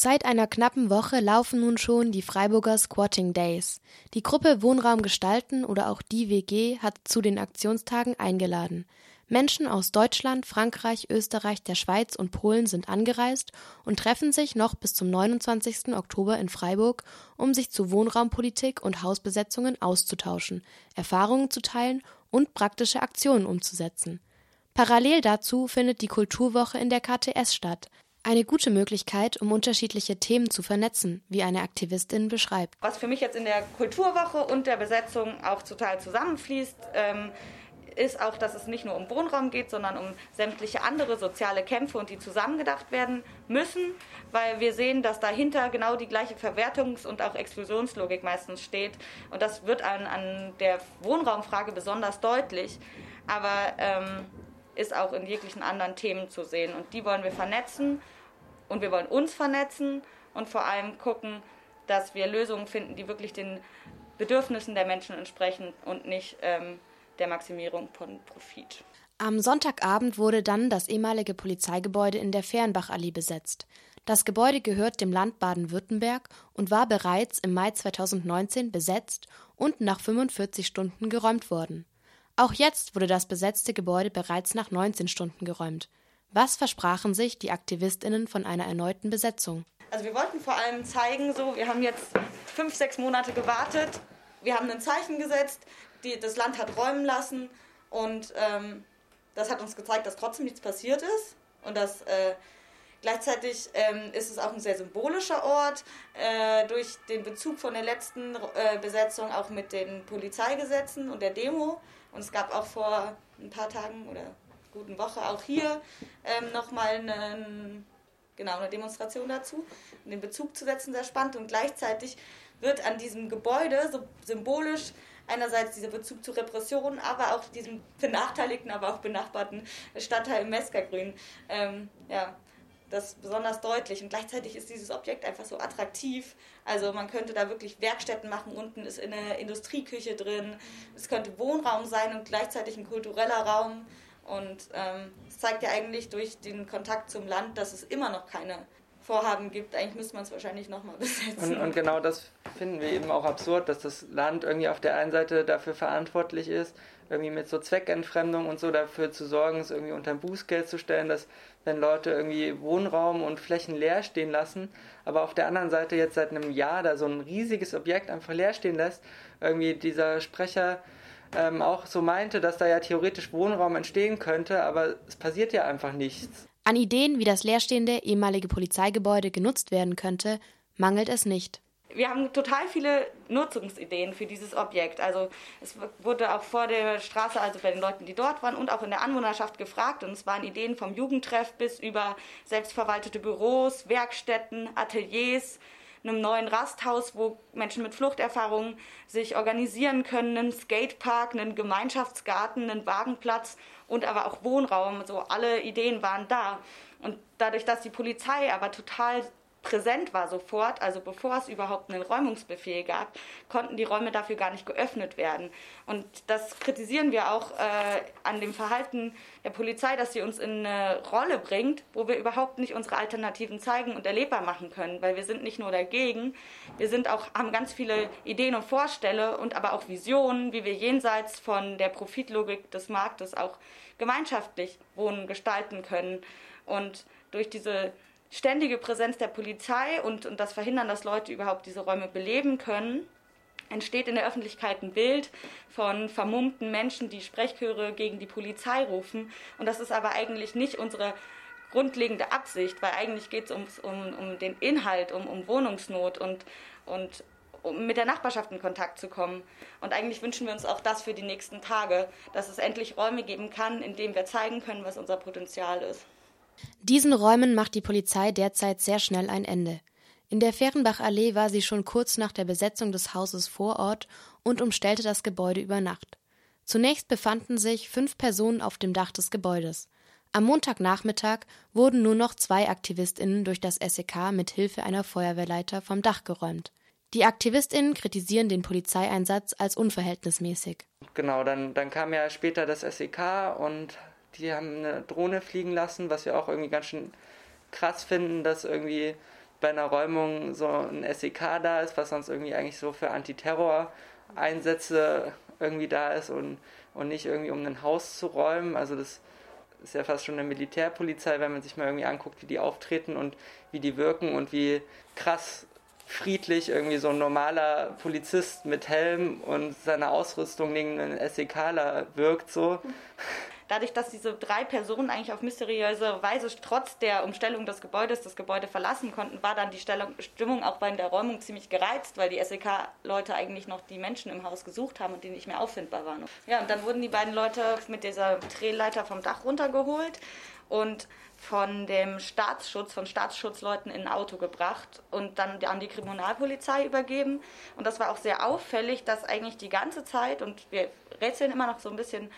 Seit einer knappen Woche laufen nun schon die Freiburger Squatting Days. Die Gruppe Wohnraum gestalten oder auch die WG hat zu den Aktionstagen eingeladen. Menschen aus Deutschland, Frankreich, Österreich, der Schweiz und Polen sind angereist und treffen sich noch bis zum 29. Oktober in Freiburg, um sich zu Wohnraumpolitik und Hausbesetzungen auszutauschen, Erfahrungen zu teilen und praktische Aktionen umzusetzen. Parallel dazu findet die Kulturwoche in der KTS statt. Eine gute Möglichkeit, um unterschiedliche Themen zu vernetzen, wie eine Aktivistin beschreibt. Was für mich jetzt in der Kulturwoche und der Besetzung auch total zusammenfließt, ähm, ist auch, dass es nicht nur um Wohnraum geht, sondern um sämtliche andere soziale Kämpfe und die zusammengedacht werden müssen, weil wir sehen, dass dahinter genau die gleiche Verwertungs- und auch Exklusionslogik meistens steht. Und das wird an, an der Wohnraumfrage besonders deutlich, aber ähm, ist auch in jeglichen anderen Themen zu sehen. Und die wollen wir vernetzen und wir wollen uns vernetzen und vor allem gucken, dass wir Lösungen finden, die wirklich den Bedürfnissen der Menschen entsprechen und nicht ähm, der Maximierung von Profit. Am Sonntagabend wurde dann das ehemalige Polizeigebäude in der Fehrenbachallee besetzt. Das Gebäude gehört dem Land Baden-Württemberg und war bereits im Mai 2019 besetzt und nach 45 Stunden geräumt worden. Auch jetzt wurde das besetzte Gebäude bereits nach 19 Stunden geräumt. Was versprachen sich die Aktivistinnen von einer erneuten Besetzung? Also wir wollten vor allem zeigen, so wir haben jetzt fünf, sechs Monate gewartet, wir haben ein Zeichen gesetzt, die, das Land hat räumen lassen. Und ähm, das hat uns gezeigt, dass trotzdem nichts passiert ist. Und dass äh, gleichzeitig ähm, ist es auch ein sehr symbolischer Ort äh, durch den Bezug von der letzten äh, Besetzung auch mit den Polizeigesetzen und der Demo. Und es gab auch vor ein paar Tagen oder guten Woche auch hier ähm, nochmal eine, genau, eine Demonstration dazu. Und den Bezug zu setzen, sehr spannend. Und gleichzeitig wird an diesem Gebäude so symbolisch einerseits dieser Bezug zu Repressionen, aber auch diesem benachteiligten, aber auch benachbarten Stadtteil Meskergrün ähm, ja, das besonders deutlich. Und gleichzeitig ist dieses Objekt einfach so attraktiv. Also man könnte da wirklich Werkstätten machen. Unten ist eine Industrieküche drin. Es könnte Wohnraum sein und gleichzeitig ein kultureller Raum. Und ähm, es ähm, zeigt ja eigentlich durch den Kontakt zum Land, dass es immer noch keine Vorhaben gibt. Eigentlich müsste man es wahrscheinlich nochmal besetzen. Und, und, genau das finden wir eben auch absurd, dass das Land irgendwie auf der einen Seite dafür verantwortlich ist, irgendwie mit so Zweckentfremdung und so dafür zu sorgen, es irgendwie unter ein Bußgeld zu stellen, dass wenn Leute irgendwie Wohnraum und Flächen leer stehen lassen, aber auf der anderen Seite jetzt seit einem Jahr da so ein riesiges Objekt einfach leer stehen lässt, irgendwie dieser Sprecher ähm, auch so meinte, dass da ja theoretisch Wohnraum entstehen könnte, aber es passiert ja einfach nichts. An Ideen, wie das leerstehende ehemalige Polizeigebäude genutzt werden könnte, mangelt es nicht wir haben total viele Nutzungsideen für dieses Objekt. Also es wurde auch vor der Straße, also bei den Leuten, die dort waren und auch in der Anwohnerschaft gefragt. Und es waren Ideen vom Jugendtreff bis über selbstverwaltete Büros, Werkstätten, Ateliers, einem neuen Rasthaus, wo Menschen mit Fluchterfahrungen sich organisieren können, einen Skatepark, einen Gemeinschaftsgarten, einen Wagenplatz und aber auch Wohnraum. So alle Ideen waren da. Und dadurch, dass die Polizei aber total präsent war sofort, also bevor es überhaupt einen Räumungsbefehl gab, konnten die Räume dafür gar nicht geöffnet werden. Und das kritisieren wir auch äh, an dem Verhalten der Polizei, dass sie uns in eine Rolle bringt, wo wir überhaupt nicht unsere Alternativen zeigen und erlebbar machen können, weil wir sind nicht nur dagegen, wir sind auch, haben ganz viele Ideen und Vorstellungen und aber auch Visionen, wie wir jenseits von der Profitlogik des Marktes auch gemeinschaftlich Wohnen gestalten können. Und durch diese ständige Präsenz der Polizei und, und das Verhindern, dass Leute überhaupt diese Räume beleben können, entsteht in der Öffentlichkeit ein Bild von vermummten Menschen, die Sprechchöre gegen die Polizei rufen. Und das ist aber eigentlich nicht unsere grundlegende Absicht, weil eigentlich geht es um, um den Inhalt, um, um Wohnungsnot und, und um mit der Nachbarschaft in Kontakt zu kommen. Und eigentlich wünschen wir uns auch das für die nächsten Tage, dass es endlich Räume geben kann, in denen wir zeigen können, was unser Potenzial ist. Diesen Räumen macht die Polizei derzeit sehr schnell ein Ende. In der Fehrenbachallee war sie schon kurz nach der Besetzung des Hauses vor Ort und umstellte das Gebäude über Nacht. Zunächst befanden sich fünf Personen auf dem Dach des Gebäudes. Am Montagnachmittag wurden nur noch zwei AktivistInnen durch das SEK mit Hilfe einer Feuerwehrleiter vom Dach geräumt. Die AktivistInnen kritisieren den Polizeieinsatz als unverhältnismäßig. Genau, dann, dann kam ja später das SEK und die haben eine Drohne fliegen lassen, was wir auch irgendwie ganz schön krass finden, dass irgendwie bei einer Räumung so ein SEK da ist, was sonst irgendwie eigentlich so für Antiterror-Einsätze irgendwie da ist und, und nicht irgendwie um ein Haus zu räumen. Also das ist ja fast schon eine Militärpolizei, wenn man sich mal irgendwie anguckt, wie die auftreten und wie die wirken und wie krass friedlich irgendwie so ein normaler Polizist mit Helm und seiner Ausrüstung gegen einen SEKler wirkt so. Dadurch, dass diese drei Personen eigentlich auf mysteriöse Weise trotz der Umstellung des Gebäudes das Gebäude verlassen konnten, war dann die Stimmung auch bei der Räumung ziemlich gereizt, weil die SEK-Leute eigentlich noch die Menschen im Haus gesucht haben und die nicht mehr auffindbar waren. Ja, und dann wurden die beiden Leute mit dieser Drehleiter vom Dach runtergeholt und von dem Staatsschutz, von Staatsschutzleuten in ein Auto gebracht und dann an die Kriminalpolizei übergeben. Und das war auch sehr auffällig, dass eigentlich die ganze Zeit, und wir rätseln immer noch so ein bisschen,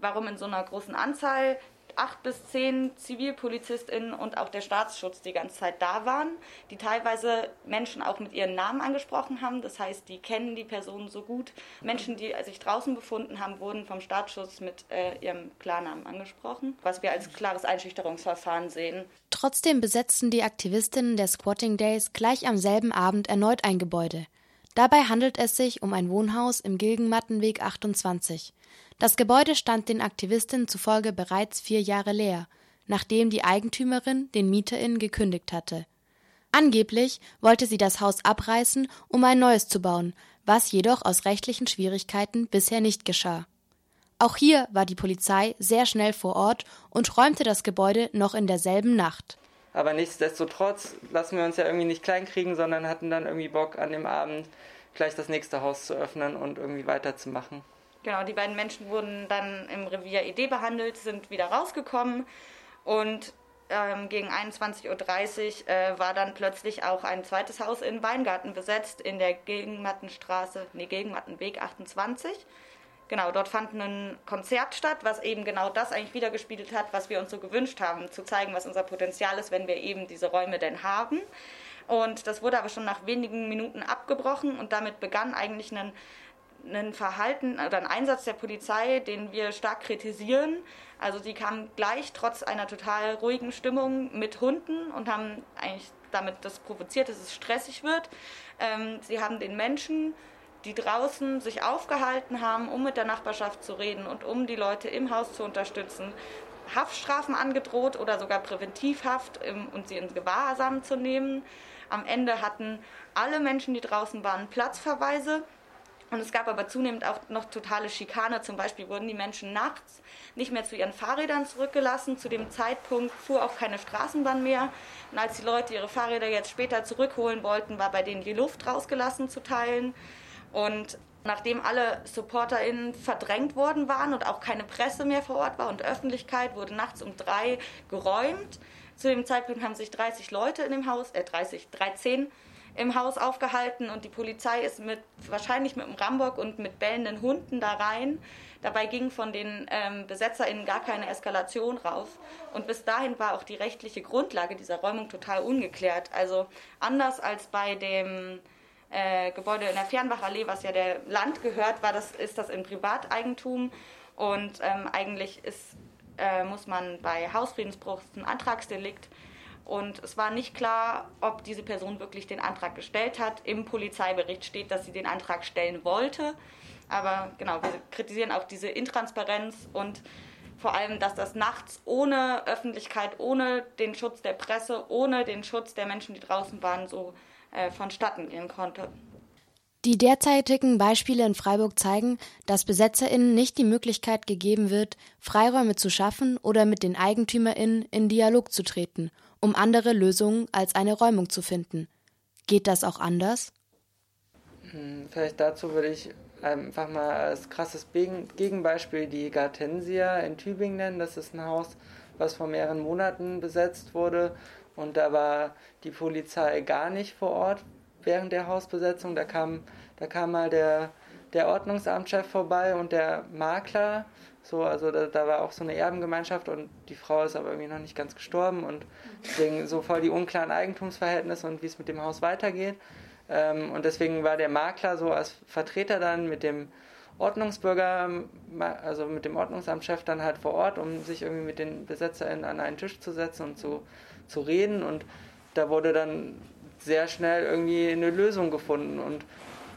warum in so einer großen Anzahl acht bis zehn ZivilpolizistInnen und auch der Staatsschutz die ganze Zeit da waren, die teilweise Menschen auch mit ihren Namen angesprochen haben. Das heißt, die kennen die Personen so gut. Menschen, die sich draußen befunden haben, wurden vom Staatsschutz mit äh, ihrem Klarnamen angesprochen, was wir als klares Einschüchterungsverfahren sehen. Trotzdem besetzten die Aktivistinnen der Squatting Days gleich am selben Abend erneut ein Gebäude. Dabei handelt es sich um ein Wohnhaus im Gilgenmattenweg 28. Das Gebäude stand den Aktivistinnen zufolge bereits vier Jahre leer, nachdem die Eigentümerin den MieterInnen gekündigt hatte. Angeblich wollte sie das Haus abreißen, um ein neues zu bauen, was jedoch aus rechtlichen Schwierigkeiten bisher nicht geschah. Auch hier war die Polizei sehr schnell vor Ort und räumte das Gebäude noch in derselben Nacht. Aber nichtsdestotrotz lassen wir uns ja irgendwie nicht kleinkriegen, sondern hatten dann irgendwie Bock an dem Abend gleich das nächste Haus zu öffnen und irgendwie weiterzumachen. Genau, die beiden Menschen wurden dann im Revier ED behandelt, sind wieder rausgekommen und ähm, gegen 21.30 Uhr äh, war dann plötzlich auch ein zweites Haus in Weingarten besetzt, in der Gegenmattenstraße, nee, Gegenmattenweg 28. Genau, dort fand ein Konzert statt, was eben genau das eigentlich wiedergespiegelt hat, was wir uns so gewünscht haben, zu zeigen, was unser Potenzial ist, wenn wir eben diese Räume denn haben. Und das wurde aber schon nach wenigen Minuten abgebrochen und damit begann eigentlich ein ein Verhalten oder ein Einsatz der Polizei, den wir stark kritisieren. Also sie kamen gleich trotz einer total ruhigen Stimmung mit Hunden und haben eigentlich damit das provoziert, dass es stressig wird. Ähm, sie haben den Menschen, die draußen sich aufgehalten haben, um mit der Nachbarschaft zu reden und um die Leute im Haus zu unterstützen, Haftstrafen angedroht oder sogar Präventivhaft um, und sie in Gewahrsam zu nehmen. Am Ende hatten alle Menschen, die draußen waren, Platzverweise und es gab aber zunehmend auch noch totale Schikane. Zum Beispiel wurden die Menschen nachts nicht mehr zu ihren Fahrrädern zurückgelassen. Zu dem Zeitpunkt fuhr auch keine Straßenbahn mehr. Und als die Leute ihre Fahrräder jetzt später zurückholen wollten, war bei denen die Luft rausgelassen zu teilen. Und nachdem alle SupporterInnen verdrängt worden waren und auch keine Presse mehr vor Ort war und Öffentlichkeit, wurde nachts um drei geräumt. Zu dem Zeitpunkt haben sich 30 Leute in dem Haus, äh 30, 13 im Haus aufgehalten und die Polizei ist mit wahrscheinlich mit dem Rambock und mit bellenden Hunden da rein. Dabei ging von den ähm, BesetzerInnen gar keine Eskalation raus. Und bis dahin war auch die rechtliche Grundlage dieser Räumung total ungeklärt. Also anders als bei dem äh, Gebäude in der Fernbachallee, was ja der Land gehört, war das, ist das in Privateigentum. Und ähm, eigentlich ist, äh, muss man bei Hausfriedensbruch ein Antragsdelikt und es war nicht klar, ob diese Person wirklich den Antrag gestellt hat. Im Polizeibericht steht, dass sie den Antrag stellen wollte. Aber genau, wir kritisieren auch diese Intransparenz und vor allem, dass das nachts ohne Öffentlichkeit, ohne den Schutz der Presse, ohne den Schutz der Menschen, die draußen waren, so äh, vonstatten gehen konnte. Die derzeitigen Beispiele in Freiburg zeigen, dass BesetzerInnen nicht die Möglichkeit gegeben wird, Freiräume zu schaffen oder mit den EigentümerInnen in Dialog zu treten – um andere Lösungen als eine Räumung zu finden. Geht das auch anders? Hm, vielleicht dazu würde ich einfach mal als krasses Gegenbeispiel die Gartensia in Tübingen nennen. Das ist ein Haus, was vor mehreren Monaten besetzt wurde und da war die Polizei gar nicht vor Ort während der Hausbesetzung. Da kam, da kam mal der, der Ordnungsamtschef vorbei und der Makler so, also da, da, war auch so eine Erbengemeinschaft und die Frau ist aber irgendwie noch nicht ganz gestorben und deswegen so voll die unklaren Eigentumsverhältnisse und wie es mit dem Haus weitergeht. Ähm, und deswegen war der Makler so als Vertreter dann mit dem Ordnungsbürger, also mit dem Ordnungsamtschef dann halt vor Ort, um sich irgendwie mit den BesetzerInnen an einen Tisch zu setzen und zu, zu reden. Und da wurde dann sehr schnell irgendwie eine Lösung gefunden und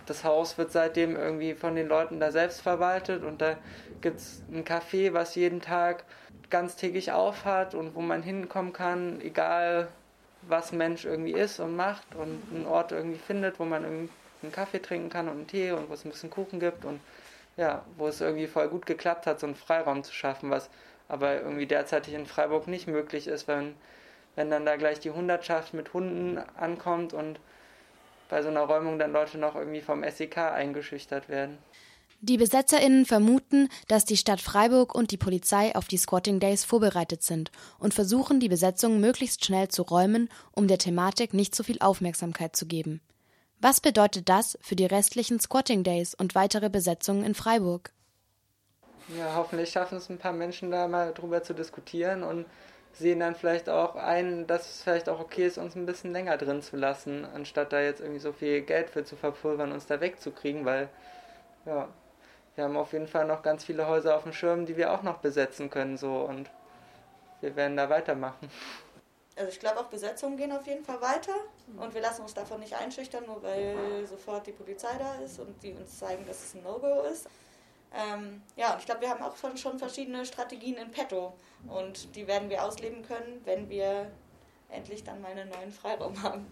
das Haus wird seitdem irgendwie von den Leuten da selbst verwaltet und da gibt es ein Café, was jeden Tag ganztägig auf hat und wo man hinkommen kann, egal was Mensch irgendwie ist und macht und einen Ort irgendwie findet, wo man einen Kaffee trinken kann und einen Tee und wo es ein bisschen Kuchen gibt und ja, wo es irgendwie voll gut geklappt hat, so einen Freiraum zu schaffen, was aber irgendwie derzeitig in Freiburg nicht möglich ist, wenn, wenn dann da gleich die Hundertschaft mit Hunden ankommt und bei so einer Räumung dann Leute noch irgendwie vom SEK eingeschüchtert werden. Die BesetzerInnen vermuten, dass die Stadt Freiburg und die Polizei auf die Squatting Days vorbereitet sind und versuchen, die Besetzung möglichst schnell zu räumen, um der Thematik nicht so viel Aufmerksamkeit zu geben. Was bedeutet das für die restlichen Squatting Days und weitere Besetzungen in Freiburg? Ja, hoffentlich schaffen es ein paar Menschen da mal drüber zu diskutieren und sehen dann vielleicht auch ein, dass es vielleicht auch okay ist, uns ein bisschen länger drin zu lassen, anstatt da jetzt irgendwie so viel Geld für zu verpulvern, uns da wegzukriegen, weil ja, wir haben auf jeden Fall noch ganz viele Häuser auf dem Schirm, die wir auch noch besetzen können so und wir werden da weitermachen. Also ich glaube auch Besetzungen gehen auf jeden Fall weiter und wir lassen uns davon nicht einschüchtern, nur weil sofort die Polizei da ist und die uns zeigen, dass es ein No-Go ist. Ähm, ja, und ich glaube, wir haben auch schon verschiedene Strategien in petto und die werden wir ausleben können, wenn wir endlich dann mal einen neuen Freiraum haben.